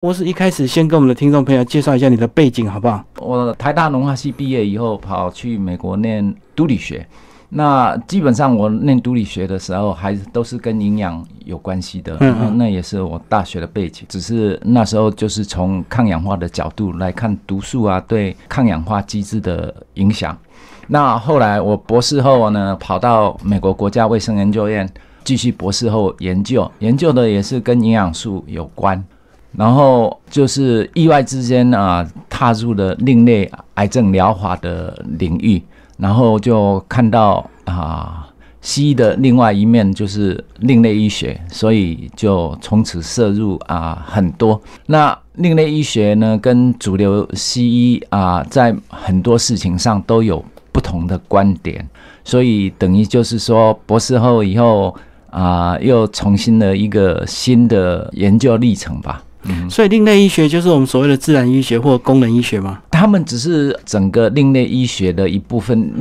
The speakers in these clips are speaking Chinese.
博士一开始先跟我们的听众朋友介绍一下你的背景好不好？我台大农化系毕业以后，跑去美国念毒理学。那基本上我念毒理学的时候，还都是跟营养有关系的，嗯，那也是我大学的背景。只是那时候就是从抗氧化的角度来看毒素啊对抗氧化机制的影响。那后来我博士后呢，跑到美国国家卫生研究院继续博士后研究，研究的也是跟营养素有关。然后就是意外之间啊，踏入了另类癌症疗法的领域。然后就看到啊，西医的另外一面就是另类医学，所以就从此摄入啊很多。那另类医学呢，跟主流西医啊，在很多事情上都有不同的观点，所以等于就是说，博士后以后啊，又重新的一个新的研究历程吧。所以另类医学就是我们所谓的自然医学或功能医学吗？他们只是整个另类医学的一部分。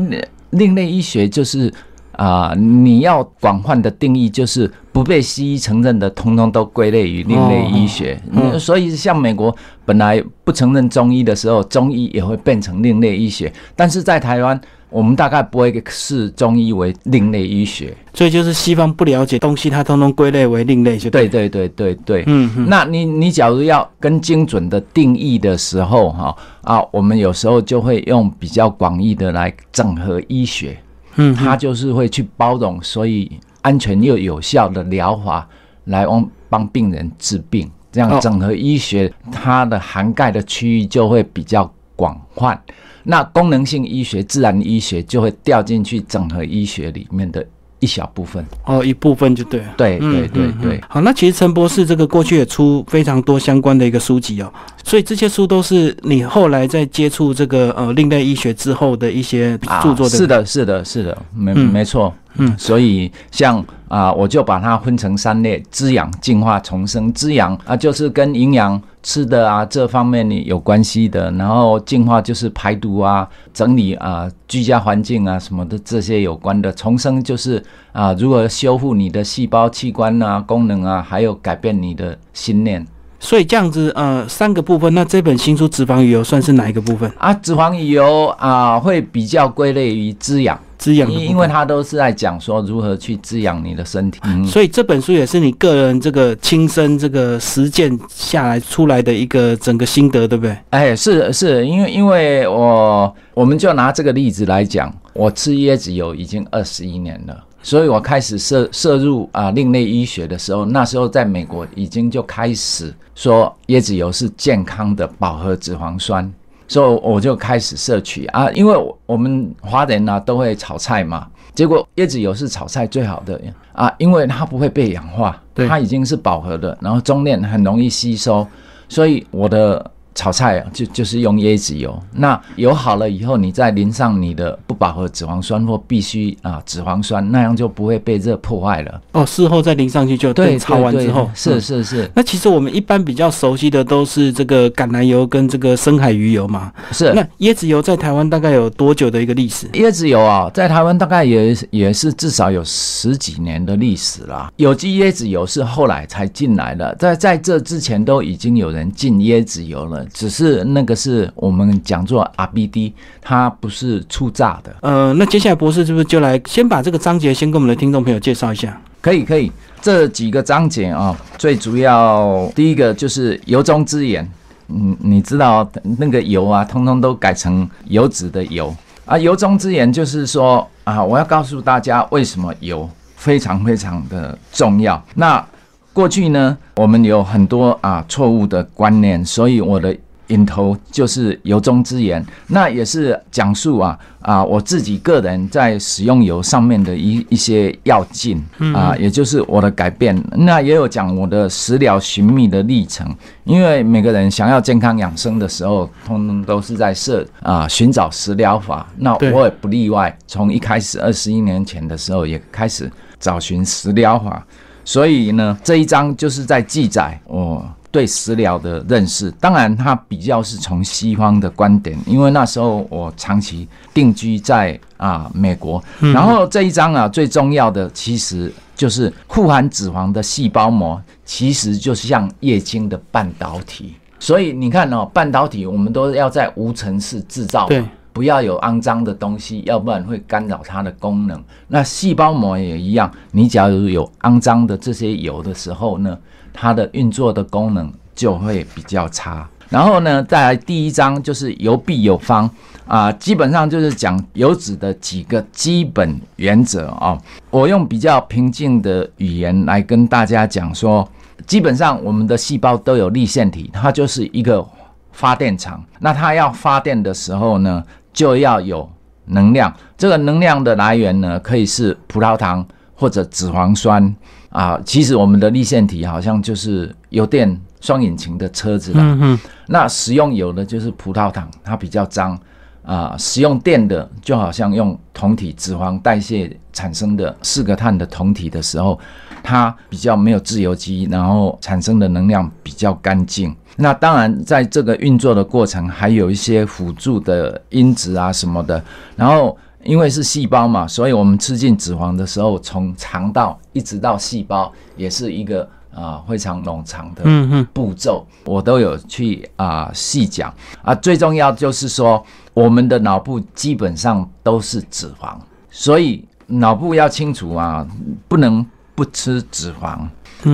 另类医学就是啊，你要广泛的定义，就是不被西医承认的，通通都归类于另类医学。所以像美国本来不承认中医的时候，中医也会变成另类医学。但是在台湾。我们大概不会视中医为另类医学，所以就是西方不了解东西，它通通归类为另类，就对。对对对对。嗯，那你你假如要更精准的定义的时候，哈啊，我们有时候就会用比较广义的来整合医学，嗯，它就是会去包容，所以安全又有效的疗法来帮帮病人治病，这样整合医学它的涵盖的区域就会比较广泛。那功能性医学、自然医学就会掉进去整合医学里面的一小部分哦，一部分就对了，对对对对。好，那其实陈博士这个过去也出非常多相关的一个书籍哦，所以这些书都是你后来在接触这个呃另类医学之后的一些著作的。是的，是的，是的，没没错。嗯，所以像啊，我就把它分成三类：滋养、净化、重生。滋养啊，就是跟营养、吃的啊这方面有关系的；然后净化就是排毒啊、整理啊居家环境啊什么的这些有关的；重生就是啊，如何修复你的细胞、器官啊、功能啊，还有改变你的心念。所以这样子，呃，三个部分，那这本新书脂肪鱼油算是哪一个部分啊？脂肪鱼油啊，会比较归类于滋养。滋养，因为它都是在讲说如何去滋养你的身体，所以这本书也是你个人这个亲身这个实践下来出来的一个整个心得，对不对？哎，是是，因为因为我我们就拿这个例子来讲，我吃椰子油已经二十一年了，所以我开始摄摄入啊另类医学的时候，那时候在美国已经就开始说椰子油是健康的饱和脂肪酸。所以我就开始摄取啊，因为我们华人呢都会炒菜嘛，结果椰子油是炒菜最好的啊，因为它不会被氧化，它已经是饱和的，然后中链很容易吸收，所以我的。炒菜就就是用椰子油，那油好了以后，你再淋上你的不饱和脂肪酸或必须啊脂肪酸，那样就不会被热破坏了。哦，事后再淋上去就对，炒完之后是是是。那其实我们一般比较熟悉的都是这个橄榄油跟这个深海鱼油嘛。是。那椰子油在台湾大概有多久的一个历史？椰子油啊，在台湾大概也也是至少有十几年的历史啦。有机椰子油是后来才进来的，在在这之前都已经有人进椰子油了。只是那个是我们讲做 RBD，它不是初榨的。呃，那接下来博士是不是就来先把这个章节先跟我们的听众朋友介绍一下？可以，可以。这几个章节啊，最主要第一个就是油中之盐。嗯，你知道那个油啊，通通都改成油脂的油啊。油中之盐就是说啊，我要告诉大家为什么油非常非常的重要。那过去呢，我们有很多啊错误的观念，所以我的。引头就是由衷之言，那也是讲述啊啊我自己个人在使用油上面的一一些要进啊，也就是我的改变。那也有讲我的食疗寻觅的历程，因为每个人想要健康养生的时候，通通都是在设啊寻找食疗法。那我也不例外，从一开始二十一年前的时候也开始找寻食疗法。所以呢，这一章就是在记载我。对食疗的认识。当然，它比较是从西方的观点，因为那时候我长期定居在啊美国。然后这一章啊，最重要的其实就是富含脂肪的细胞膜，其实就是像液晶的半导体。所以你看哦，半导体我们都要在无尘室制造。对。不要有肮脏的东西，要不然会干扰它的功能。那细胞膜也一样，你假如有肮脏的这些油的时候呢，它的运作的功能就会比较差。然后呢，再来第一章就是油必有方啊，基本上就是讲油脂的几个基本原则啊。我用比较平静的语言来跟大家讲说，基本上我们的细胞都有立腺体，它就是一个发电厂。那它要发电的时候呢？就要有能量，这个能量的来源呢，可以是葡萄糖或者脂肪酸啊。其实我们的立腺体好像就是油电双引擎的车子了。那使用油的就是葡萄糖，它比较脏啊。使用电的就好像用酮体脂肪代谢产生的四个碳的酮体的时候，它比较没有自由基，然后产生的能量比较干净。那当然，在这个运作的过程，还有一些辅助的因子啊什么的。然后，因为是细胞嘛，所以我们吃进脂肪的时候，从肠道一直到细胞，也是一个啊非常冗长的步骤。我都有去啊细讲啊。最重要就是说，我们的脑部基本上都是脂肪，所以脑部要清楚啊，不能不吃脂肪。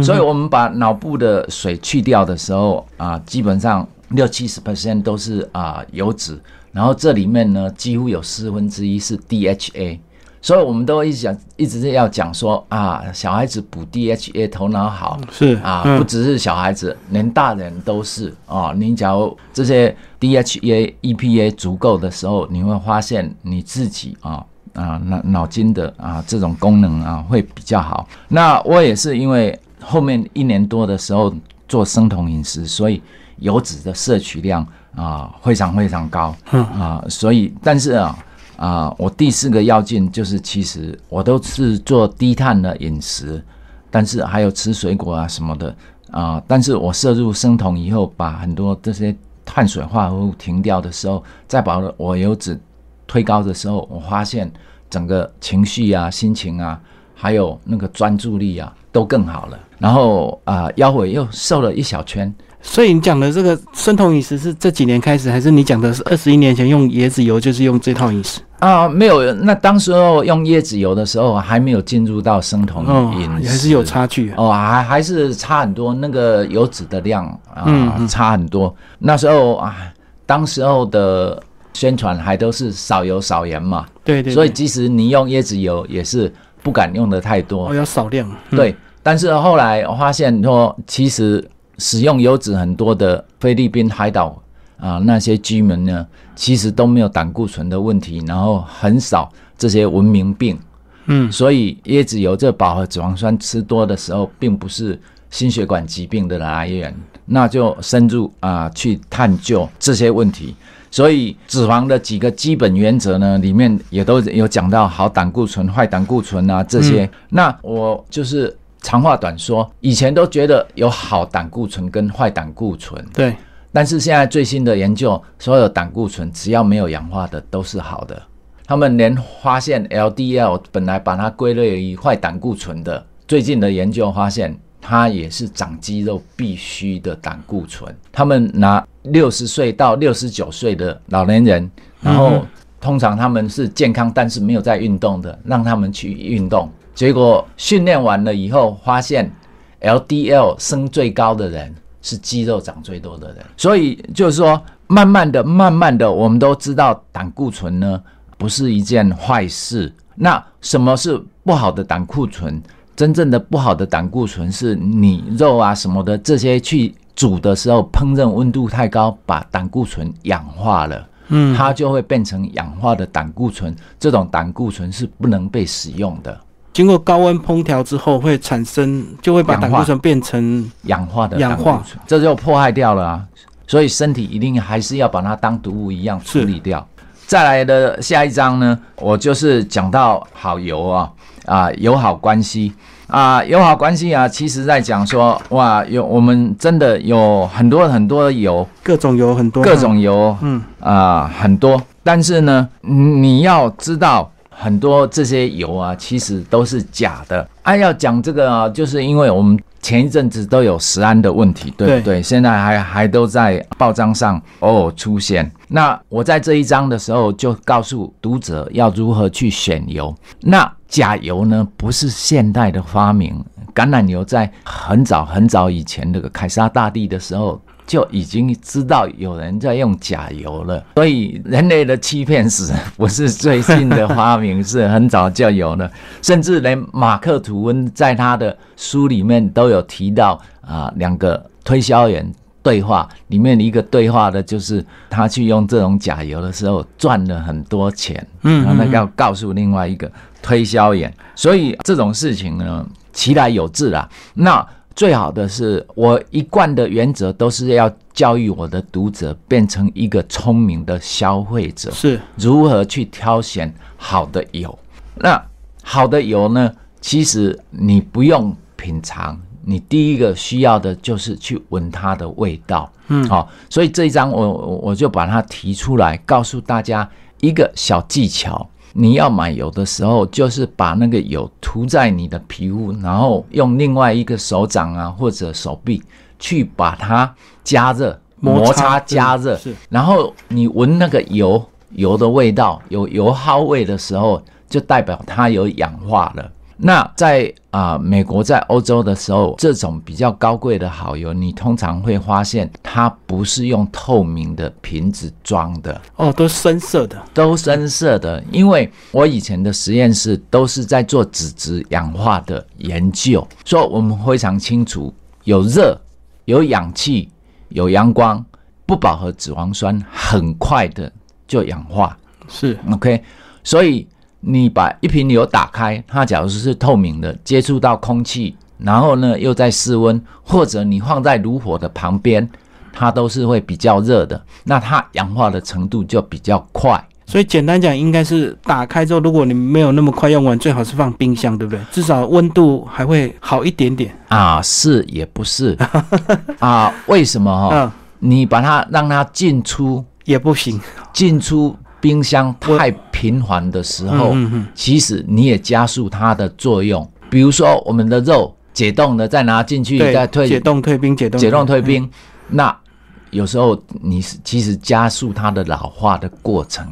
所以，我们把脑部的水去掉的时候啊，基本上六七十 percent 都是啊油脂，然后这里面呢，几乎有四分之一是 DHA。所以我们都一直讲，一直是要讲说啊，小孩子补 DHA 头脑好是啊，不只是小孩子，连大人都是啊。你假如这些 DHA、EPA 足够的时候，你会发现你自己啊啊脑脑筋的啊这种功能啊会比较好。那我也是因为。后面一年多的时候做生酮饮食，所以油脂的摄取量啊非常非常高啊，所以但是啊啊，我第四个要件就是其实我都是做低碳的饮食，但是还有吃水果啊什么的啊，但是我摄入生酮以后，把很多这些碳水化合物停掉的时候，再把我油脂推高的时候，我发现整个情绪啊、心情啊，还有那个专注力啊。都更好了，然后啊，腰围又瘦了一小圈。所以你讲的这个生酮饮食是这几年开始，还是你讲的是二十一年前用椰子油就是用这套饮食啊？没有，那当时候用椰子油的时候还没有进入到生酮饮食，还是有差距哦，还还是差很多，那个油脂的量啊差很多。那时候啊，当时候的宣传还都是少油少盐嘛，对对，所以即使你用椰子油也是。不敢用的太多，要少量。对，但是后来我发现说，其实使用油脂很多的菲律宾海岛啊，那些居民呢，其实都没有胆固醇的问题，然后很少这些文明病。嗯，所以椰子油这饱和脂肪酸吃多的时候，并不是心血管疾病的来源。那就深入啊去探究这些问题。所以脂肪的几个基本原则呢，里面也都有讲到好胆固醇、坏胆固醇啊这些。那我就是长话短说，以前都觉得有好胆固醇跟坏胆固醇，对。但是现在最新的研究，所有胆固醇只要没有氧化的都是好的。他们连发现 LDL 本来把它归类于坏胆固醇的，最近的研究发现。它也是长肌肉必须的胆固醇。他们拿六十岁到六十九岁的老年人，然后通常他们是健康但是没有在运动的，让他们去运动。结果训练完了以后，发现 LDL 升最高的人是肌肉长最多的人。所以就是说，慢慢的、慢慢的，我们都知道胆固醇呢不是一件坏事。那什么是不好的胆固醇？真正的不好的胆固醇是你肉啊什么的这些去煮的时候烹饪温度太高，把胆固醇氧化了，嗯，它就会变成氧化的胆固醇。这种胆固醇是不能被使用的。经过高温烹调之后，会产生就会把胆固醇变成氧化的氧化，这就破坏掉了啊！所以身体一定还是要把它当毒物一样处理掉。再来的下一章呢，我就是讲到好油啊。啊，友好关系啊，友好关系啊，其实在讲说，哇，有我们真的有很多很多油，各种油很多，各种油，嗯啊，很多。但是呢，你要知道，很多这些油啊，其实都是假的。啊，要讲这个啊，就是因为我们前一阵子都有食安的问题，对不对？现在还还都在报章上偶尔出现。那我在这一章的时候就告诉读者要如何去选油。那假油呢，不是现代的发明，橄榄油在很早很早以前那个凯撒大帝的时候。就已经知道有人在用假油了，所以人类的欺骗史不是最近的发明，是很早就有了。甚至连马克吐温在他的书里面都有提到啊，两个推销员对话里面一个对话的就是他去用这种假油的时候赚了很多钱，嗯，然后他要告诉另外一个推销员，所以这种事情呢，其来有自啊，那。最好的是我一贯的原则都是要教育我的读者变成一个聪明的消费者，是如何去挑选好的油。那好的油呢？其实你不用品尝，你第一个需要的就是去闻它的味道。嗯，好，所以这一章我我就把它提出来，告诉大家一个小技巧。你要买油的时候，就是把那个油涂在你的皮肤，然后用另外一个手掌啊或者手臂去把它加热、摩擦、加热，然后你闻那个油油的味道，有油耗味的时候，就代表它有氧化了。那在啊，美国在欧洲的时候，这种比较高贵的好油，你通常会发现它不是用透明的瓶子装的哦，都深色的，都深色的。因为我以前的实验室都是在做脂质氧化的研究，所以我们非常清楚，有热、有氧气、有阳光，不饱和脂肪酸很快的就氧化。是 OK，所以。你把一瓶油打开，它假如是透明的，接触到空气，然后呢又在室温，或者你放在炉火的旁边，它都是会比较热的，那它氧化的程度就比较快。所以简单讲，应该是打开之后，如果你没有那么快用完，最好是放冰箱，对不对？至少温度还会好一点点啊。是也不是 啊？为什么哈？你把它让它进出也不行，进出。冰箱太频繁的时候，其实你也加速它的作用。比如说，我们的肉解冻了，再拿进去再退解冻退冰解冻解冻退冰，那有时候你是其实加速它的老化的过程。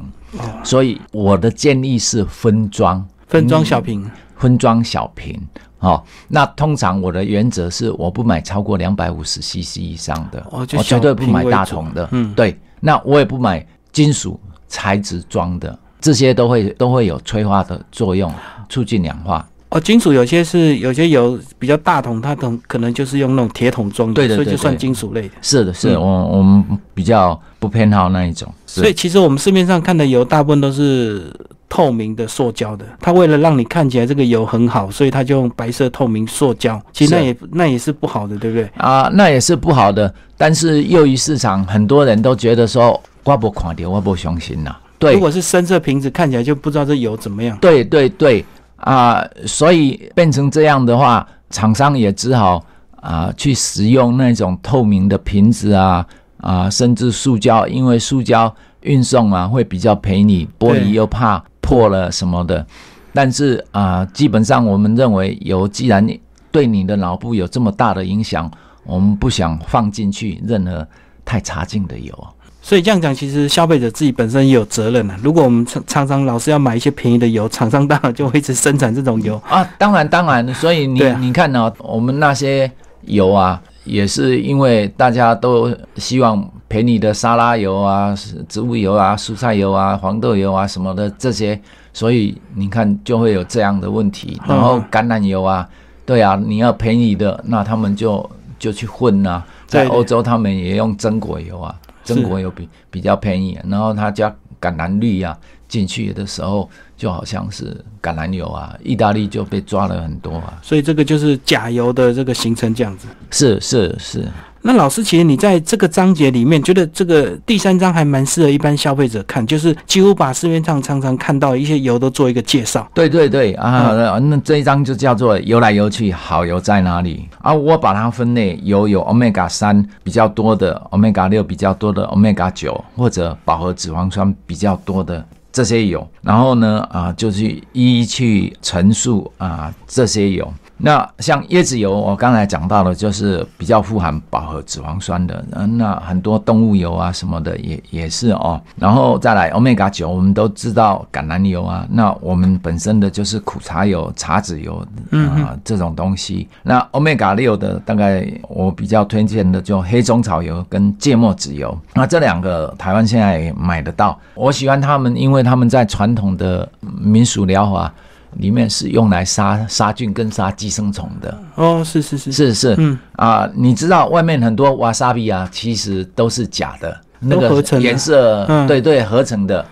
所以我的建议是分装，分装小瓶，分装小瓶。哦，那通常我的原则是，我不买超过两百五十 CC 以上的，我绝对不买大桶的。嗯，对，那我也不买金属。材质装的这些都会都会有催化的作用，促进氧化。哦，金属有些是有些有比较大桶，它可可能就是用那种铁桶装的，对的，所以就算金属类的。是的，是，我我们比较不偏好那一种。所以其实我们市面上看的油大部分都是透明的塑胶的，它为了让你看起来这个油很好，所以它就用白色透明塑胶。其实那也那也是不好的，对不对？啊，那也是不好的。但是由于市场很多人都觉得说。我不看到，我不相信呐。对，如果是深色瓶子，看起来就不知道这油怎么样。对对对，啊，所以变成这样的话，厂商也只好啊去使用那种透明的瓶子啊啊，甚至塑胶，因为塑胶运送啊会比较便宜，玻璃又怕破了什么的。但是啊，基本上我们认为油既然对你的脑部有这么大的影响，我们不想放进去任何太差劲的油。所以这样讲，其实消费者自己本身也有责任啊。如果我们常常常老是要买一些便宜的油，厂商当然就会一直生产这种油 啊。当然，当然，所以你你看呢，我们那些油啊，也是因为大家都希望便宜的沙拉油啊、植物油啊、蔬菜油啊、黄豆油啊什么的这些，所以你看就会有这样的问题。然后橄榄油啊，对啊，你要便宜的，那他们就就去混啊。在欧洲，他们也用榛果油啊。中国有比比较便宜，然后他加橄榄绿啊进去的时候，就好像是橄榄油啊，意大利就被抓了很多啊。所以这个就是假油的这个形成这样子。是是是。那老师，其实你在这个章节里面，觉得这个第三章还蛮适合一般消费者看，就是几乎把市面上常常看到一些油都做一个介绍。对对对啊，那这一章就叫做“油来油去，好油在哪里”啊？我把它分类，油有 omega 三比较多的，omega 六比较多的，omega 九或者饱和脂肪酸比较多的这些油，然后呢啊，就去一一去陈述啊这些油。那像椰子油，我刚才讲到的，就是比较富含饱和脂肪酸的。嗯，那很多动物油啊什么的也也是哦。然后再来 omega 九，我们都知道橄榄油啊。那我们本身的就是苦茶油、茶籽油啊这种东西。那 omega 六的，大概我比较推荐的就黑中草油跟芥末籽油。那这两个台湾现在也买得到。我喜欢他们，因为他们在传统的民俗疗法。里面是用来杀杀菌跟杀寄生虫的。哦，是是是。是是，嗯。啊，你知道外面很多瓦萨比啊，其实都是假的，那个颜色对对合成的，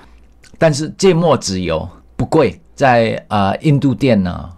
但是芥末籽油不贵，在啊印度店呢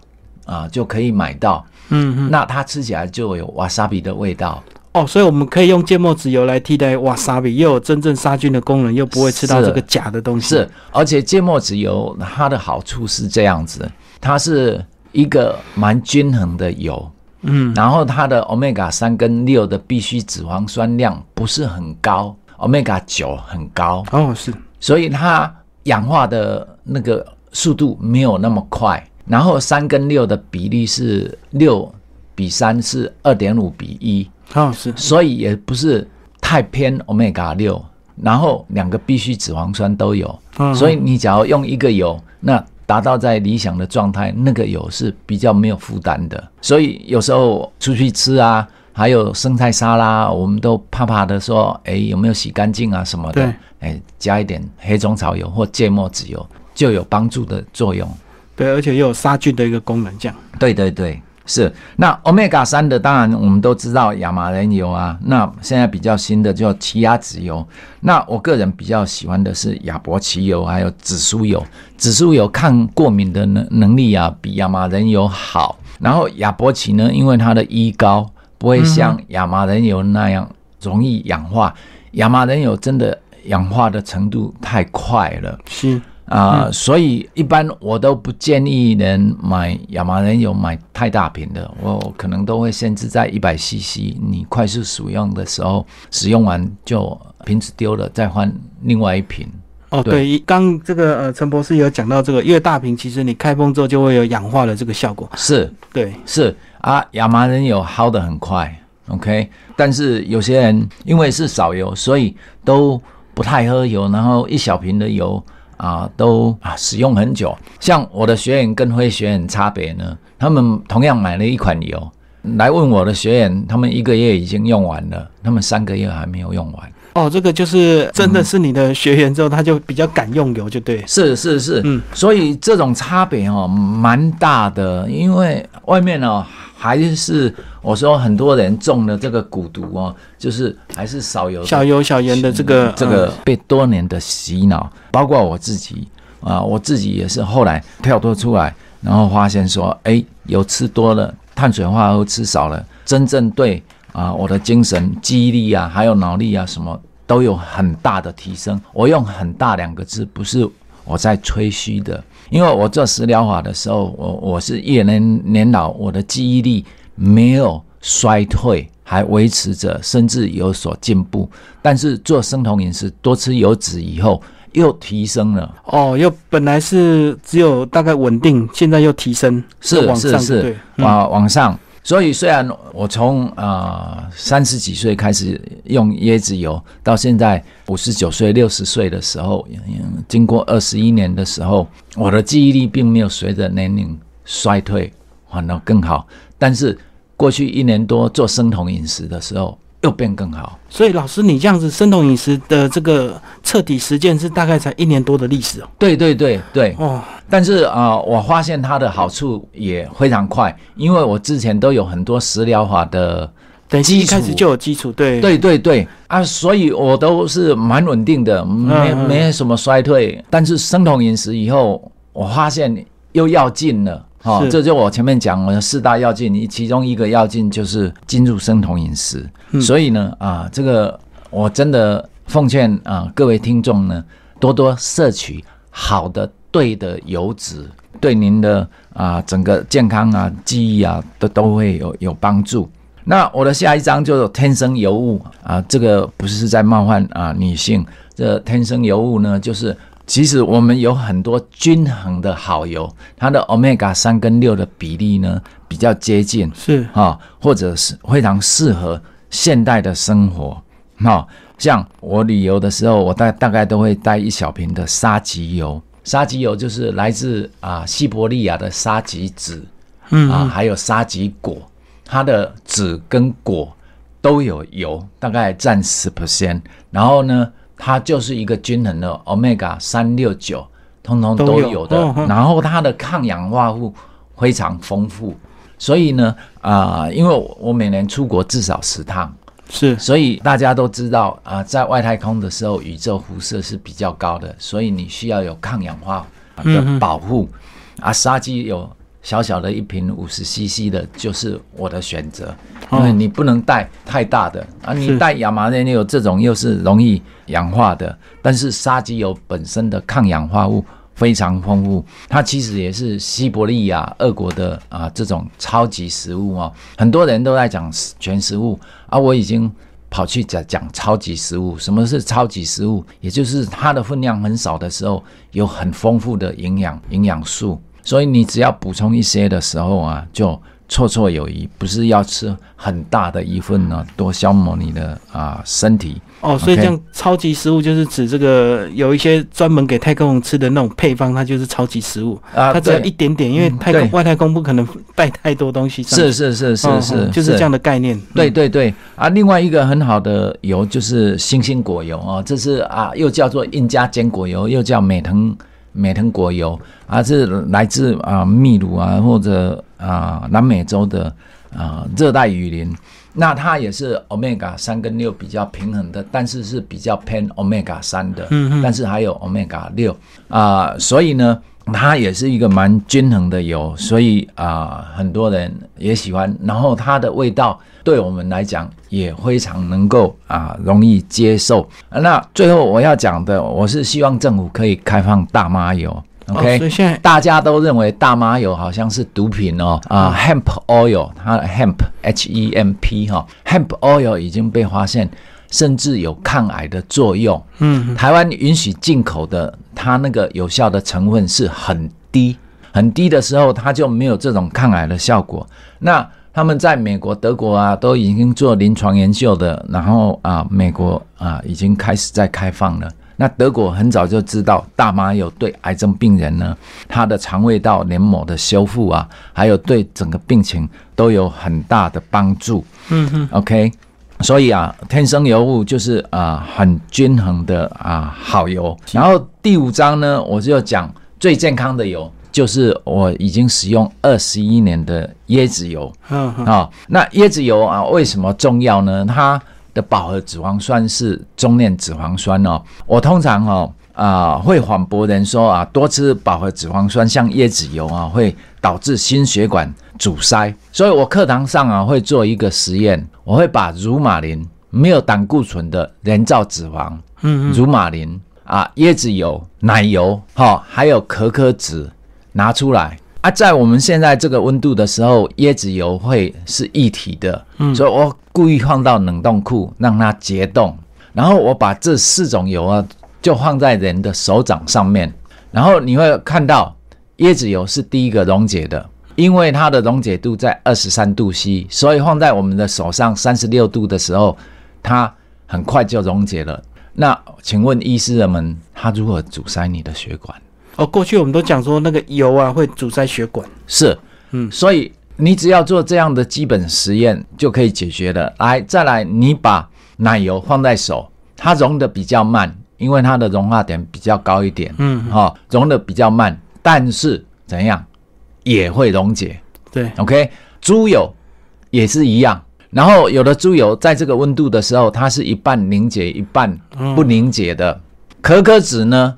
啊就可以买到，嗯嗯，那它吃起来就有瓦萨比的味道。哦，所以我们可以用芥末籽油来替代瓦萨比，又有真正杀菌的功能，又不会吃到这个假的东西。是，而且芥末籽油它的好处是这样子，它是一个蛮均衡的油，嗯，然后它的 omega 三跟六的必需脂肪酸量不是很高，omega 九很高。哦，是，所以它氧化的那个速度没有那么快，然后三跟六的比例是六比三，是二点五比一。哦，是，所以也不是太偏 omega 六，然后两个必需脂肪酸都有，嗯所以你只要用一个油，那达到在理想的状态，那个油是比较没有负担的。所以有时候出去吃啊，还有生菜沙拉，我们都怕怕的说，哎，有没有洗干净啊什么的？哎，加一点黑中草油或芥末籽油就有帮助的作用。对，而且又有杀菌的一个功能，这样。对对对。是，那 omega 三的当然我们都知道亚麻仁油啊，那现在比较新的叫奇亚籽油。那我个人比较喜欢的是亚伯奇油，还有紫苏油。紫苏油抗过敏的能能力啊，比亚麻仁油好。然后亚伯奇呢，因为它的一高，不会像亚麻仁油那样容易氧化。亚麻仁油真的氧化的程度太快了。是。啊，所以一般我都不建议人买亚麻仁油买太大瓶的，我可能都会限制在一百 CC。你快速使用的时候，使用完就瓶子丢了，再换另外一瓶。哦，对，刚这个呃陈博士有讲到这个，因为大瓶其实你开封之后就会有氧化的这个效果。是，对，是啊，亚麻仁油耗的很快，OK。但是有些人因为是少油，所以都不太喝油，然后一小瓶的油。啊，都啊使用很久。像我的学员跟非学员差别呢，他们同样买了一款油来问我的学员，他们一个月已经用完了，他们三个月还没有用完。哦，这个就是真的是你的学员之后，他就比较敢用油，就对。是是是，嗯，所以这种差别哦蛮大的，因为外面哦。还是我说很多人中了这个蛊毒哦，就是还是少油、小油、小盐的这个这个被多年的洗脑，包括我自己啊，我自己也是后来跳脱出来，然后发现说，哎，油吃多了，碳水化合物吃少了，真正对啊我的精神、记忆力啊，还有脑力啊什么都有很大的提升。我用很大两个字，不是我在吹嘘的。因为我做食疗法的时候，我我是越年年老，我的记忆力没有衰退，还维持着，甚至有所进步。但是做生酮饮食，多吃油脂以后，又提升了。哦，又本来是只有大概稳定，现在又提升，是是是，往往上。所以，虽然我从啊三十几岁开始用椰子油，到现在五十九岁、六十岁的时候，经过二十一年的时候，我的记忆力并没有随着年龄衰退，反而更好。但是过去一年多做生酮饮食的时候，又变更好，所以老师，你这样子生酮饮食的这个彻底实践是大概才一年多的历史哦。对对对对。哦，但是啊，我发现它的好处也非常快，因为我之前都有很多食疗法的基础，一开始就有基础，对。对对对。啊，所以我都是蛮稳定的，没没什么衰退。但是生酮饮食以后，我发现又要进了。哈，这就我前面讲了四大要件，你其中一个要件就是进入生酮饮食。所以呢，啊，这个我真的奉劝啊各位听众呢，多多摄取好的、对的油脂，对您的啊整个健康啊、记忆啊都都会有有帮助。那我的下一章就是天生尤物啊，这个不是在冒犯啊女性，这天生尤物呢，就是其实我们有很多均衡的好油，它的 omega 三跟六的比例呢比较接近，是啊，或者是非常适合现代的生活。哈，像我旅游的时候，我大大概都会带一小瓶的沙棘油，沙棘油就是来自啊西伯利亚的沙棘籽，嗯啊，还有沙棘果。它的籽跟果都有油，大概占十 percent。然后呢，它就是一个均衡的 omega 三六九，通通都有的。然后它的抗氧化物非常丰富，所以呢，啊，因为我每年出国至少十趟，是，所以大家都知道啊，在外太空的时候，宇宙辐射是比较高的，所以你需要有抗氧化的保护。啊，沙棘有。小小的一瓶五十 CC 的，就是我的选择，因为你不能带太大的啊。你带亚麻仁油这种又是容易氧化的，但是沙棘油本身的抗氧化物非常丰富，它其实也是西伯利亚俄国的啊这种超级食物哦。很多人都在讲全食物啊，我已经跑去讲讲超级食物。什么是超级食物？也就是它的分量很少的时候，有很丰富的营养营养素。所以你只要补充一些的时候啊，就绰绰有余，不是要吃很大的一份呢，多消磨你的啊身体。哦，所以这样超级食物就是指这个有一些专门给太空人吃的那种配方，它就是超级食物啊，它只要一点点，因为太空外太空不可能带太多东西。是是是是是，就是这样的概念。对对对啊，另外一个很好的油就是星星果油啊，这是啊又叫做印加坚果油，又叫美藤。美藤果油啊，是来自啊秘鲁啊或者啊南美洲的啊热带雨林，那它也是 omega 三跟六比较平衡的，但是是比较偏 omega 三的，嗯嗯，但是还有 omega 六啊，所以呢。它也是一个蛮均衡的油，所以啊，很多人也喜欢。然后它的味道对我们来讲也非常能够啊容易接受。那最后我要讲的，我是希望政府可以开放大麻油。OK，所以现在大家都认为大麻油好像是毒品哦啊，hemp oil，它 hemp h e m p 哈，hemp oil 已经被发现。甚至有抗癌的作用。嗯，台湾允许进口的，它那个有效的成分是很低，很低的时候，它就没有这种抗癌的效果。那他们在美国、德国啊，都已经做临床研究的，然后啊，美国啊，已经开始在开放了。那德国很早就知道大麻有对癌症病人呢，他的肠胃道黏膜的修复啊，还有对整个病情都有很大的帮助。嗯哼，OK。所以啊，天生油物就是啊很均衡的啊好油。然后第五章呢，我就讲最健康的油，就是我已经使用二十一年的椰子油。嗯啊，那椰子油啊为什么重要呢？它的饱和脂肪酸是中链脂肪酸哦。我通常哦啊会反驳人说啊，多吃饱和脂肪酸像椰子油啊会导致心血管。阻塞，所以我课堂上啊会做一个实验，我会把乳马林没有胆固醇的人造脂肪，嗯，乳马林啊，椰子油、奶油，哈，还有可可脂拿出来啊，在我们现在这个温度的时候，椰子油会是一体的，嗯，所以我故意放到冷冻库让它结冻，然后我把这四种油啊就放在人的手掌上面，然后你会看到椰子油是第一个溶解的。因为它的溶解度在二十三度 C，所以放在我们的手上三十六度的时候，它很快就溶解了。那请问医师人们，它如何阻塞你的血管？哦，过去我们都讲说那个油啊会阻塞血管，是，嗯，所以你只要做这样的基本实验就可以解决了。来，再来，你把奶油放在手，它溶的比较慢，因为它的融化点比较高一点，嗯，哈，溶的比较慢，但是怎样？也会溶解，对，OK，猪油也是一样。然后有的猪油在这个温度的时候，它是一半凝结，一半不凝结的。可可脂呢，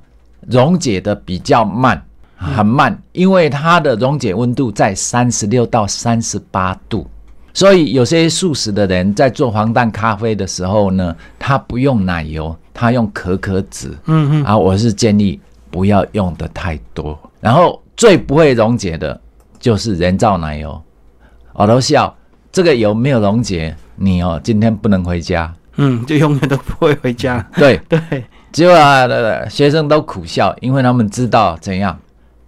溶解的比较慢，很慢，因为它的溶解温度在三十六到三十八度，所以有些素食的人在做黄蛋咖啡的时候呢，他不用奶油，他用可可脂。嗯嗯，啊，我是建议不要用的太多。然后最不会溶解的就是人造奶油，我都笑这个油没有溶解，你哦今天不能回家。嗯，就永远都不会回家。对 对，结果啊，学生都苦笑，因为他们知道怎样。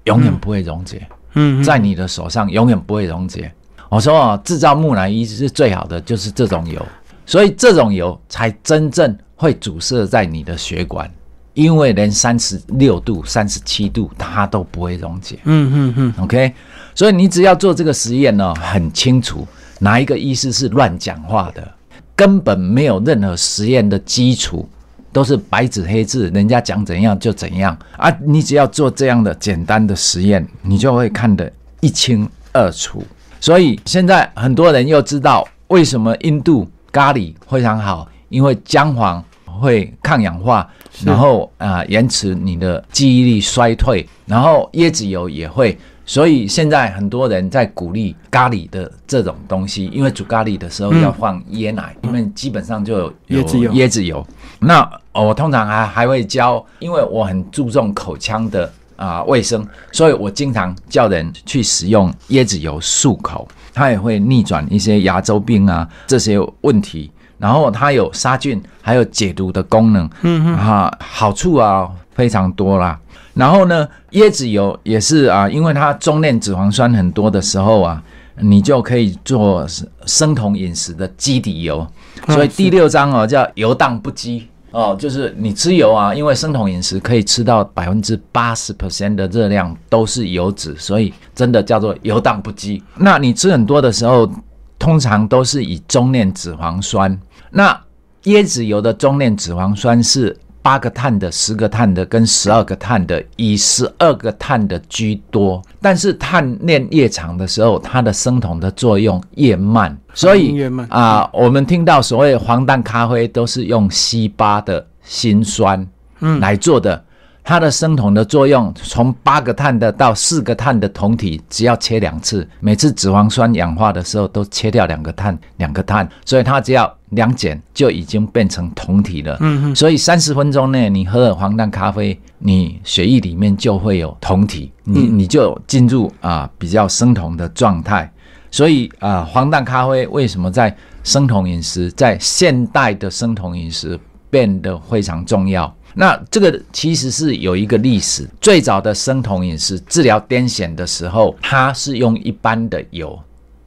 永远不会溶解，嗯，在你的手上永远不会溶解。我说啊，制造木乃伊是最好的，就是这种油，所以这种油才真正会阻塞在你的血管，因为连三十六度、三十七度它都不会溶解。嗯嗯嗯，OK，所以你只要做这个实验呢，很清楚哪一个医师是乱讲话的，根本没有任何实验的基础。都是白纸黑字，人家讲怎样就怎样啊！你只要做这样的简单的实验，你就会看得一清二楚。所以现在很多人又知道为什么印度咖喱非常好，因为姜黄会抗氧化，然后啊延迟你的记忆力衰退，然后椰子油也会。所以现在很多人在鼓励咖喱的这种东西，因为煮咖喱的时候要放椰奶，因为基本上就有椰子油。椰子油。那我通常还还会教，因为我很注重口腔的啊卫生，所以我经常叫人去使用椰子油漱口，它也会逆转一些牙周病啊这些问题。然后它有杀菌，还有解毒的功能，嗯嗯啊好处啊非常多啦。然后呢，椰子油也是啊，因为它中链脂肪酸很多的时候啊，你就可以做生酮饮食的基底油。所以第六章哦叫油荡不羁哦，就是你吃油啊，因为生酮饮食可以吃到百分之八十 percent 的热量都是油脂，所以真的叫做油荡不羁。那你吃很多的时候，通常都是以中链脂肪酸。那椰子油的中链脂肪酸是。八个碳的、十个碳的跟十二个碳的，以十二个碳的居多。但是碳链越长的时候，它的生酮的作用越慢。所以啊，我们听到所谓黄蛋咖啡都是用西巴的辛酸嗯来做的。它的生酮的作用，从八个碳的到四个碳的酮体，只要切两次，每次脂肪酸氧化的时候都切掉两个碳，两个碳，所以它只要两减就已经变成酮体了。嗯嗯。所以三十分钟内你喝了黄蛋咖啡，你血液里面就会有酮体，你你就进入啊比较生酮的状态。所以啊，黄蛋咖啡为什么在生酮饮食，在现代的生酮饮食变得非常重要？那这个其实是有一个历史，最早的生酮饮食治疗癫痫的时候，它是用一般的油，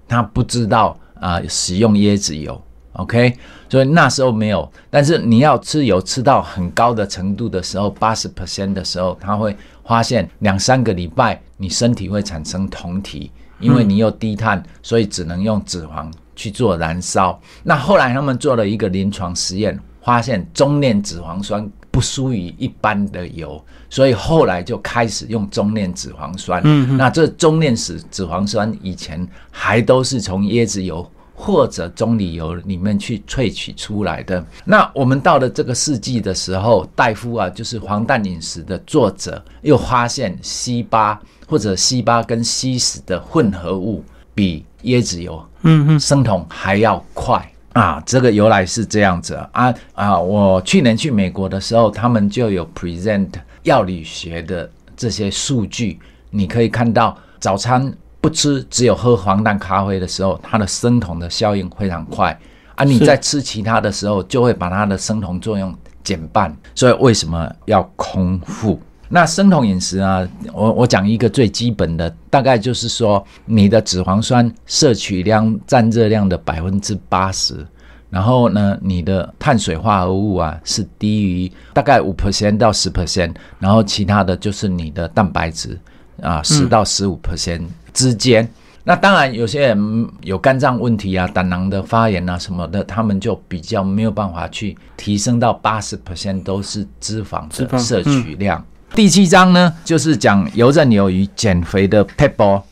他不知道啊使用椰子油，OK，所以那时候没有。但是你要吃油吃到很高的程度的时候，八十 percent 的时候，他会发现两三个礼拜你身体会产生酮体，因为你有低碳，所以只能用脂肪去做燃烧。那后来他们做了一个临床实验，发现中链脂肪酸。不输于一般的油，所以后来就开始用中链脂肪酸。嗯，那这中链脂脂肪酸以前还都是从椰子油或者棕榈油里面去萃取出来的。那我们到了这个世纪的时候，大夫啊，就是黄蛋饮食的作者，又发现西巴或者西巴跟西石的混合物比椰子油，嗯嗯，生酮还要快。啊，这个由来是这样子啊啊！我去年去美国的时候，他们就有 present 药理学的这些数据。你可以看到，早餐不吃，只有喝黄蛋咖啡的时候，它的生酮的效应非常快啊！你在吃其他的时候，就会把它的生酮作用减半。所以为什么要空腹？那生酮饮食啊，我我讲一个最基本的，大概就是说，你的脂肪酸摄取量占热量的百分之八十，然后呢，你的碳水化合物啊是低于大概五 percent 到十 percent，然后其他的就是你的蛋白质啊十到十五 percent 之间。那当然，有些人有肝脏问题啊、胆囊的发炎啊什么的，他们就比较没有办法去提升到八十 percent 都是脂肪的摄取量。第七章呢，就是讲游刃有余减肥的 p e p l e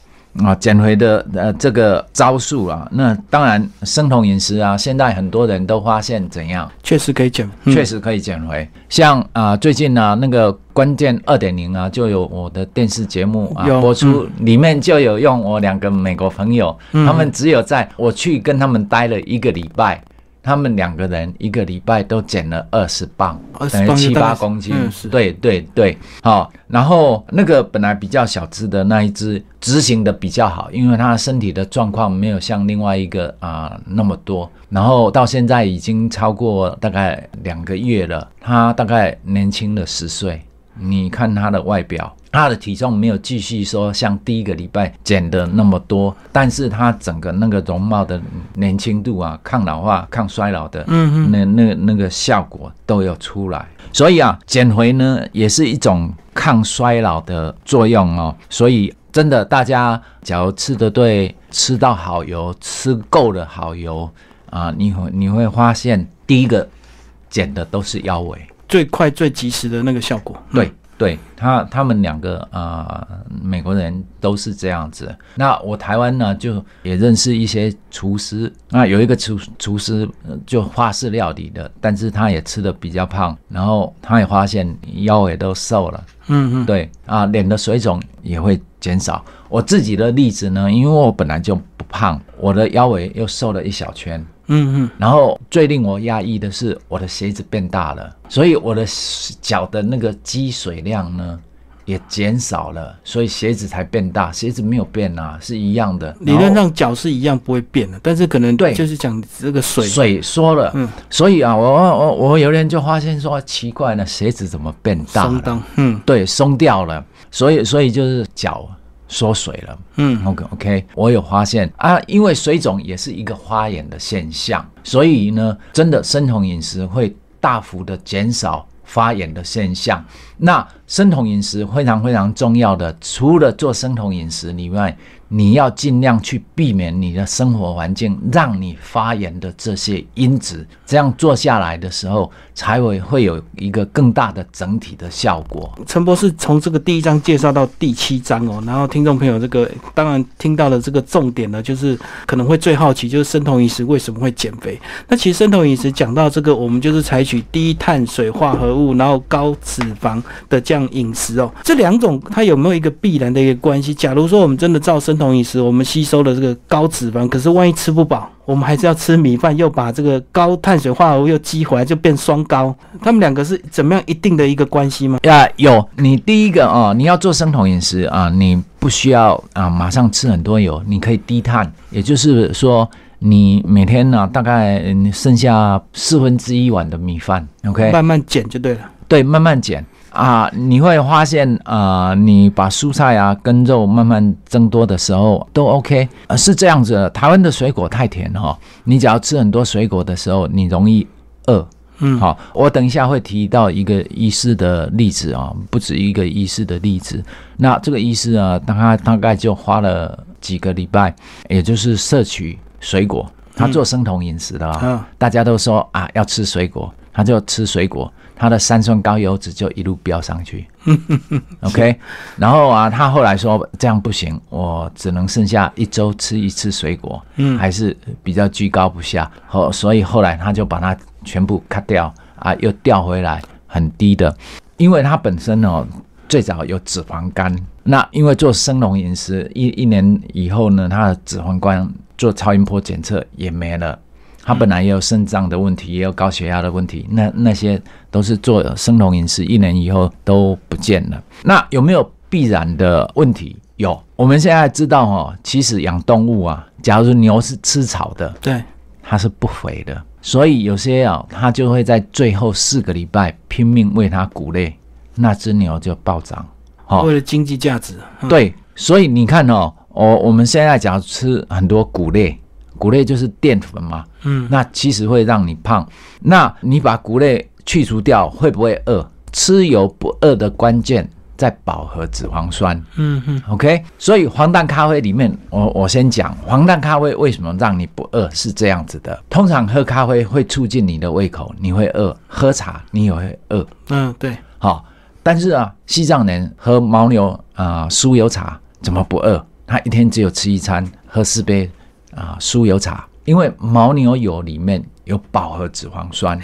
啊，减肥的呃这个招数啊。那当然，生酮饮食啊，现在很多人都发现怎样，确实可以减，确实可以减肥。像啊，最近呢，那个关键二点零啊，就有我的电视节目啊有播出，里面就有用我两个美国朋友，他们只有在我去跟他们待了一个礼拜。他们两个人一个礼拜都减了二十磅，20等于七八公斤嗯。对对对，好。然后那个本来比较小只的那一只，执行的比较好，因为它身体的状况没有像另外一个啊、那么多。然后到现在已经超过大概两个月了，他大概年轻了十岁。你看他的外表，他的体重没有继续说像第一个礼拜减的那么多，但是他整个那个容貌的年轻度啊、抗老化、抗衰老的，嗯嗯那那那个效果都有出来。所以啊，减肥呢也是一种抗衰老的作用哦。所以真的，大家假如吃的对，吃到好油，吃够了好油啊，你会你会发现，第一个减的都是腰围。最快最及时的那个效果。嗯对，对他他们两个啊、呃美国人都是这样子。那我台湾呢，就也认识一些厨师。那有一个厨厨师呃就法式料理的，但是他也吃的比较胖，然后他也发现腰也都瘦了。嗯嗯，对啊，脸的水肿也会减少。我自己的例子呢，因为我本来就不胖，我的腰围又瘦了一小圈。嗯嗯，然后最令我压抑的是，我的鞋子变大了，所以我的脚的那个积水量呢也减少了，所以鞋子才变大。鞋子没有变啊，是一样的。理论上脚是一样不会变的，但是可能对就是讲这个水。水缩了，嗯所以啊，我我我有人就发现说奇怪呢，鞋子怎么变大了？松，嗯对，松掉了，所以所以就是脚缩水了。嗯 OK OK，我有发现啊，因为水肿也是一个发炎的现象，所以呢，真的生酮饮食会大幅的减少发炎的现象。那生酮饮食非常非常重要的，除了做生酮饮食以外，你要尽量去避免你的生活环境让你发炎的这些因子，这样做下来的时候，才会会有一个更大的整体的效果。陈博士从这个第一章介绍到第七章哦，然后听众朋友这个当然听到了这个重点呢，就是可能会最好奇，就是生酮饮食为什么会减肥？那其实生酮饮食讲到这个，我们就是采取低碳水化合物，然后高脂肪的这样饮食哦，这两种它有没有一个必然的一个关系？假如说我们真的照生酮饮食，我们吸收了这个高脂肪，可是万一吃不饱。我们还是要吃米饭，又把这个高碳水化合物又激回来，就变双高。他们两个是怎么样一定的一个关系吗？呀，有你第一个哦，你要做生酮饮食啊，你不需要啊马上吃很多油，你可以低碳，也就是说你每天呢、大概嗯剩下四分之一碗的米饭，OK，慢慢减就对了。对，慢慢减啊，你会发现啊，你把蔬菜啊跟肉慢慢增多的时候都 OK，呃，是这样子的。台湾的水果太甜哈、你只要吃很多水果的时候，你容易饿。嗯，好，我等一下会提到一个医师的例子啊，不止一个医师的例子。那这个医师啊，他大概就花了几个礼拜，也就是摄取水果，他做生酮饮食的啊。嗯大家都说啊要吃水果，他就吃水果，他的三酸高油脂就一路飙上去。OK，然后啊，他后来说这样不行，我只能剩下一周吃一次水果，嗯还是比较居高不下。后所以后来他就把它全部 cut 掉啊，又调回来很低的，因为他本身哦最早有脂肪肝，那因为做生酮饮食一一年以后呢，他的脂肪肝做超音波检测也没了。他本来也有肾脏的问题，也有高血压的问题，那那些都是做生酮饮食一年以后都不见了。那有没有必然的问题？有。我们现在知道哦，其实养动物啊，假如牛是吃草的，对，它是不肥的，所以有些啊，它就会在最后四个礼拜拼命喂它谷类，那只牛就暴涨。好、为了经济价值。嗯，对，所以你看哦，我我们现在假如吃很多谷类，谷类就是淀粉嘛，嗯，那其实会让你胖。那你把谷类去除掉，会不会饿？吃油不饿的关键在饱和脂肪酸。嗯哼 OK，所以黄蛋咖啡里面，我我先讲黄蛋咖啡为什么让你不饿是这样子的。通常喝咖啡会促进你的胃口，你会饿；喝茶你也会饿。嗯，对，好、但是啊，西藏人喝牦牛啊、酥油茶怎么不饿？他一天只有吃一餐，喝四杯啊、酥油茶，因为牦牛油里面有饱和脂肪酸，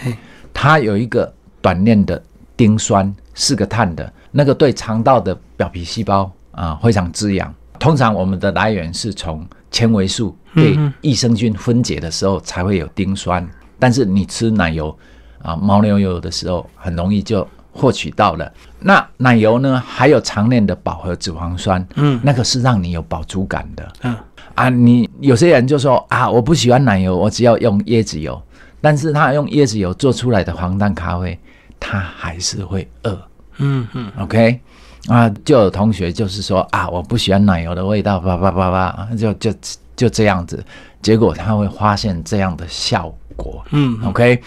它有一个短链的丁酸四个碳的那个，对肠道的表皮细胞啊非常滋养。通常我们的来源是从纤维素被益生菌分解的时候才会有丁酸，但是你吃奶油啊、牦牛油的时候，很容易就获取到了。那奶油呢，还有常年的饱和脂肪酸，嗯，那个是让你有饱足感的，嗯啊，你有些人就说啊，我不喜欢奶油，我只要用椰子油，但是他用椰子油做出来的黄蛋咖啡，他还是会饿，嗯嗯，OK。啊，就有同学就是说啊，我不喜欢奶油的味道，叭叭叭叭，就就就这样子，结果他会发现这样的效果，嗯，OK，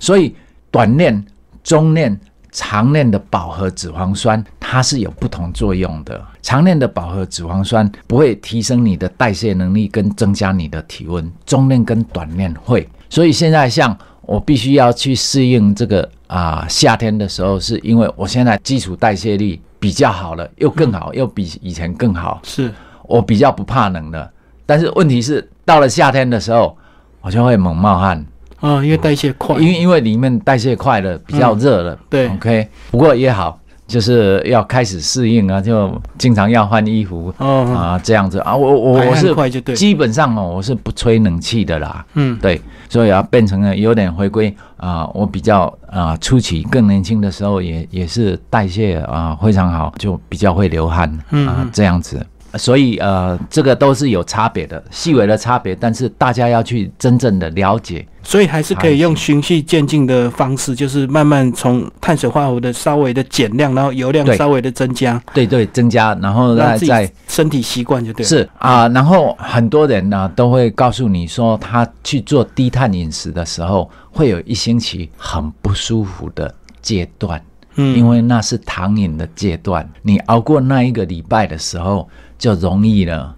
所以短链、中链、长链的饱和脂肪酸它是有不同作用的。长链的饱和脂肪酸不会提升你的代谢能力跟增加你的体温，中链跟短链会。所以现在像我必须要去适应这个啊夏天的时候，是因为我现在基础代谢率。比较好了，又更好，又比以前更好。是我比较不怕冷的，但是问题是到了夏天的时候，我就会猛冒汗。啊，因为代谢快，因为因为里面代谢快了，比较热了。对，OK。不过也好，就是要开始适应啊，就经常要换衣服啊，这样子啊。我我我是基本上哦，我是不吹冷气的啦。嗯，对。所以啊，变成了有点回归啊，我比较啊初期更年轻的时候，也也是代谢啊非常好，就比较会流汗啊这样子。所以呃，这个都是有差别的，细微的差别，但是大家要去真正的了解。所以还是可以用循序渐进的方式，就是慢慢从碳水化合物的稍微的减量，然后油量稍微的增加。对对，增加，然后再再身体习惯就对了。是啊，然后很多人呢都会告诉你说，他去做低碳饮食的时候，会有一星期很不舒服的阶段。嗯，因为那是糖饮的阶段，你熬过那一个礼拜的时候就容易了，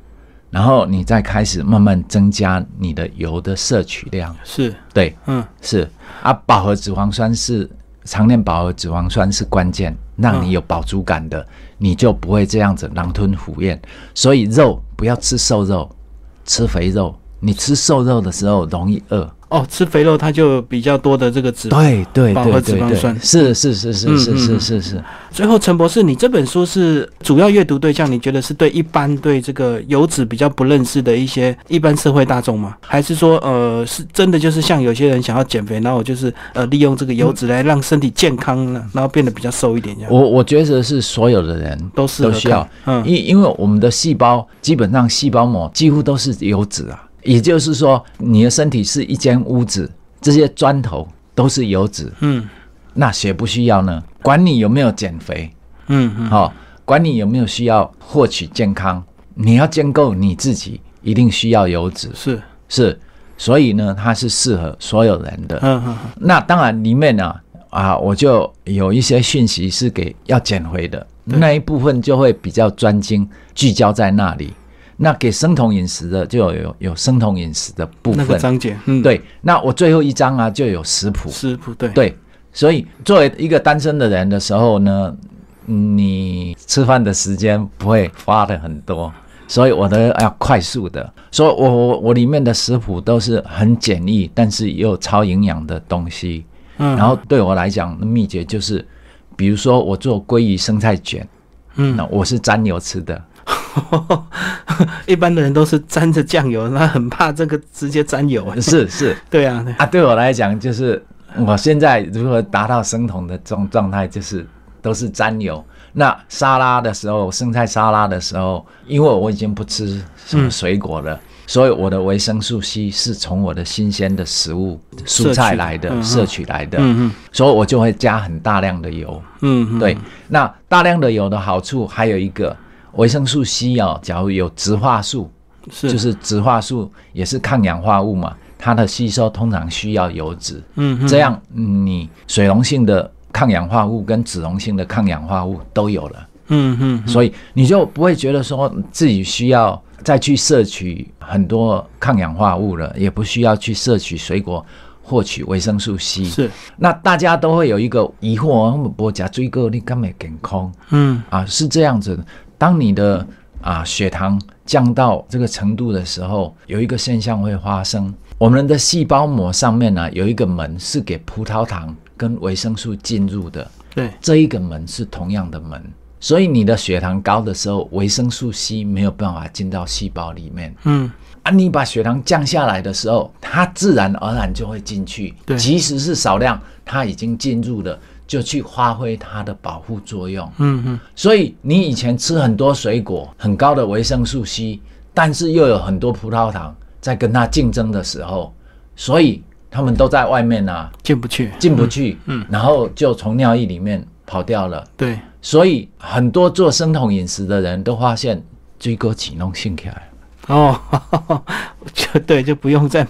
然后你再开始慢慢增加你的油的摄取量。是，对，嗯，是啊，饱和脂肪酸是常年饱和脂肪酸是关键，让你有饱足感的，你就不会这样子狼吞虎咽。所以肉不要吃瘦肉，吃肥肉。你吃瘦肉的时候容易饿。哦，吃肥肉它就比较多的这个脂对对饱和脂肪酸，是是是是是是是是。最后，陈博士，你这本书是主要阅读对象，你觉得是对一般对这个油脂比较不认识的一些一般社会大众吗？还是说，呃，是真的就是像有些人想要减肥，然后就是呃利用这个油脂来让身体健康呢，然后变得比较瘦一点这样？我我觉得是所有的人都是都需要，嗯，因因为我们的细胞基本上细胞膜几乎都是油脂啊，也就是说，你的身体是一间屋子。这些砖头都是油脂，嗯，那谁不需要呢？管你有没有减肥，嗯嗯，好，管你有没有需要获取健康，你要建构你自己，一定需要油脂，是。是，所以呢，它是适合所有人的。嗯嗯，那当然里面呢，啊，我就有一些讯息是给要减肥的。那一部分，就会比较专精聚焦在那里。那给生酮饮食的就有有生酮饮食的部分，那个章节，嗯，对。那我最后一章啊就有食谱，食谱，对对。所以作为一个单身的人的时候呢，你吃饭的时间不会花的很多，所以我的要快速的。所以我我我里面的食谱都是很简易，但是又超营养的东西。嗯，然后对我来讲，秘诀就是，比如说我做鲑鱼生菜卷，嗯，那我是沾油吃的。一般的人都是沾着酱油，那很怕这个直接沾油。是是，对啊啊，对我来讲，就是我现在如何达到生酮的状状态，就是都是沾油。那沙拉的时候，生菜沙拉的时候，因为我已经不吃什么水果了，所以我的维生素 C 是从我的新鲜的食物蔬菜来的摄取来的，嗯嗯，所以我就会加很大量的油。嗯，对。那大量的油的好处还有一个。维生素 C 哦，假如有植化素，是。就是植化素也是抗氧化物嘛，它的吸收通常需要油脂，嗯，这样你水溶性的抗氧化物跟脂溶性的抗氧化物都有了，嗯嗯，所以你就不会觉得说自己需要再去摄取很多抗氧化物了，也不需要去摄取水果获取维生素 C，是。那大家都会有一个疑惑，我加追个你干没健康？嗯，啊，是这样子。当你的啊血糖降到这个程度的时候，有一个现象会发生。我们的细胞膜上面呢有一个门是给葡萄糖跟维生素进入的。对，这一个门是同样的门，所以你的血糖高的时候，维生素 C 没有办法进到细胞里面。嗯，啊，你把血糖降下来的时候，它自然而然就会进去。对即使是少量，它已经进入了，就去发挥它的保护作用。嗯嗯，所以你以前吃很多水果，很高的维生素 C，但是又有很多葡萄糖在跟它竞争的时候，所以他们都在外面啊，进不去。进不去，嗯，然后就从尿液里面跑掉了。对，所以很多做生酮饮食的人都发现追过启弄性起来。哦，就对，就不用再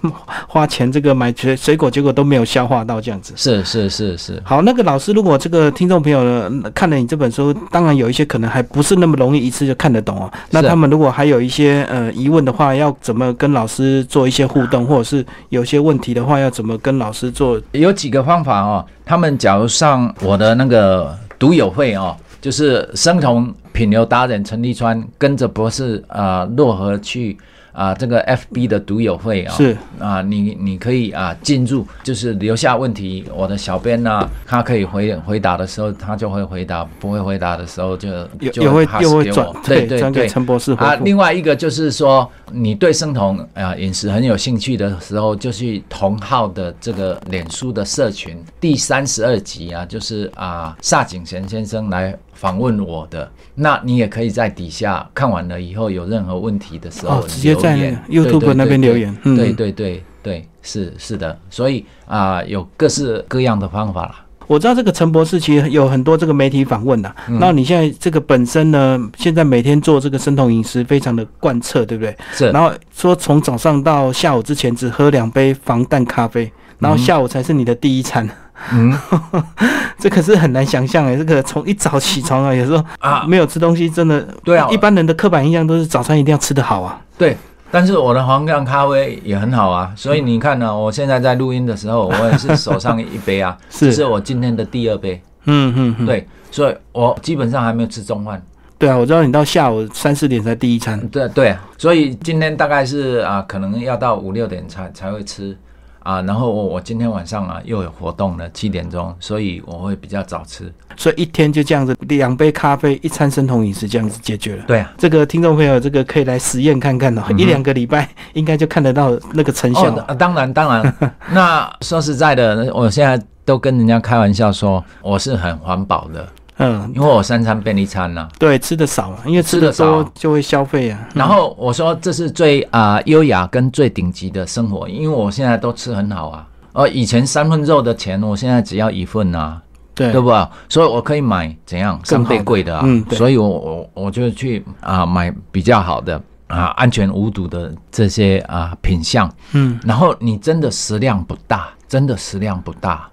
花钱这个买水水果，结果都没有消化到这样子。是是是是，好，那个老师，如果这个听众朋友呢看了你这本书，当然有一些可能还不是那么容易一次就看得懂哦。那他们如果还有一些呃疑问的话，要怎么跟老师做一些互动，或者是有些问题的话，要怎么跟老师做？有几个方法哦。他们假如上我的那个读友会哦，就是生酮品流达人陈立川跟着博士啊洛河去啊这个 FB 的独友会啊、是。啊，你你可以啊进入，就是留下问题，我的小编呢、他可以回回答的时候，他就会回答；不会回答的时候就就会又会转对对对。陈博士回啊，另外一个就是说，你对生酮啊饮食很有兴趣的时候，就去同号的这个脸书的社群第三十二集啊，就是啊萨景贤先生来访问我的，那你也可以在底下看完了以后有任何问题的时候哦直接在 YouTube 对对那边留言嗯。对对对对，是是的，所以啊有各式各样的方法啦。我知道这个陈博士其实有很多这个媒体访问的，嗯。然后你现在这个本身呢，现在每天做这个生酮饮食非常的贯彻，对不对？是。然后说从早上到下午之前只喝两杯防弹咖啡，然后下午才是你的第一餐，嗯 这可是很难想象诶。这个从一早起床啊，有时候啊，没有吃东西，真的对啊。一般人的刻板印象都是早餐一定要吃得好啊。对，但是我的黄酱咖啡也很好啊，所以你看呢，我现在在录音的时候，我也是手上一杯啊，是。这是我今天的第二杯，嗯嗯嗯，对，所以我基本上还没有吃中饭，对啊，我知道你到下午三四点才第一餐，对对，所以今天大概是啊，可能要到五六点才才会吃啊，然后我我今天晚上啊又有活动了，七点钟，所以我会比较早吃，所以一天就这样子两杯咖啡，一餐生酮饮食这样子解决了。对啊。这个听众朋友，这个可以来实验看看哦，一两个礼拜应该就看得到那个成效。哦，当然当然。那说实在的，我现在都跟人家开玩笑说，我是很环保的，嗯，因为我三餐便利餐呐、对，吃的少啊，因为吃的少多就会消费啊。然后我说这是最啊、优雅跟最顶级的生活，因为我现在都吃很好啊。呃，以前三份肉的钱，我现在只要一份啊，对对不？所以我可以买怎样三更好的倍贵的啊。嗯对所以我我我就去啊、买比较好的啊安全无毒的这些啊品相。嗯，然后你真的食量不大，真的食量不大。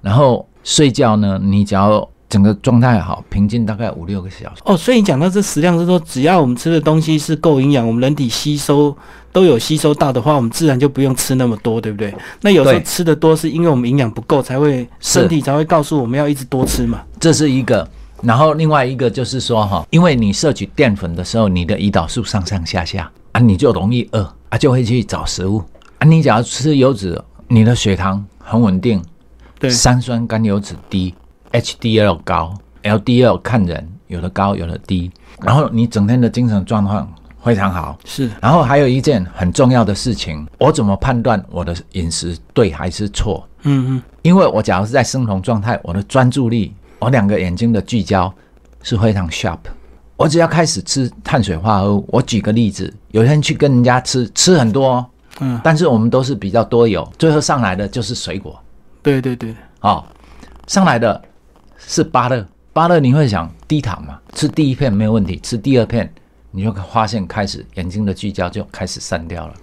然后睡觉呢，你只要整个状态好，平静大概五六个小时。哦，所以你讲到这食量是说，只要我们吃的东西是够营养，我们人体吸收都有吸收到的话，我们自然就不用吃那么多，对不对？那有时候吃的多是因为我们营养不够，才会身体才会告诉我们要一直多吃嘛。这是一个。然后另外一个就是说哈，因为你摄取淀粉的时候，你的胰岛素上上下下啊，你就容易饿啊，就会去找食物啊。你只要吃油脂，你的血糖很稳定，对，三酸甘油脂低，HDL 高，LDL 看人，有的高，有的低。然后你整天的精神状况非常好。是然后还有一件很重要的事情，我怎么判断我的饮食对还是错？嗯嗯，因为我假如是在生酮状态，我的专注力，我两个眼睛的聚焦是非常 sharp。我只要开始吃碳水化合物，我举个例子，有人去跟人家吃，吃很多、哦，嗯，但是我们都是比较多油，最后上来的就是水果，对对对，哦，上来的是芭乐，芭乐你会想低糖嘛？吃第一片没有问题，吃第二片你就发现开始眼睛的聚焦就开始散掉了。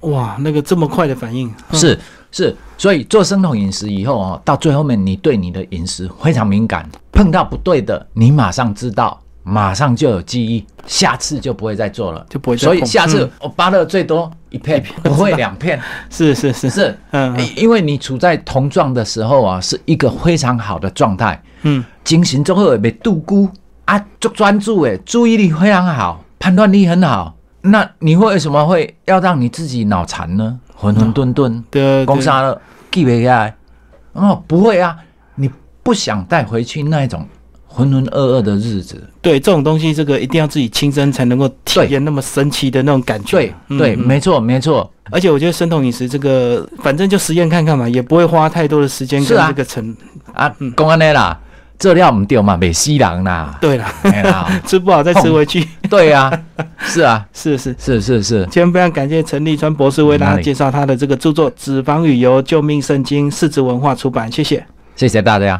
哇，那个这么快的反应，嗯是是，所以做生酮饮食以后哦，到最后面你对你的饮食非常敏感，碰到不对的，你马上知道，马上就有记忆，下次就不会再做了，就不会再所以下次嗯我芭乐最多一片，不会两片，是是是，是。嗯嗯因为你处在同状的时候啊，是一个非常好的状态，嗯，精神综合被度估啊，就专注诶，注意力非常好，判断力很好。那你会为什么会要让你自己脑残呢？混混沌沌，对，攻杀了，记不下来。哦，不会啊，你不想带回去那一种浑浑噩噩的日子。对，这种东西，这个一定要自己亲身才能够体验那么神奇的那种感觉。对对，没错没错。而且我觉得生酮饮食这个，反正就实验看看嘛，也不会花太多的时间跟这个成啊，公安的啦。这料唔掉嘛，美西郎啦。对啦，吃不好再吃回去。对啊，是啊，是是是是是。今天非常感谢陈立川博士为大家介绍他的这个著作《脂肪与油：救命圣经》，四肢文化出版，谢谢，谢谢大家。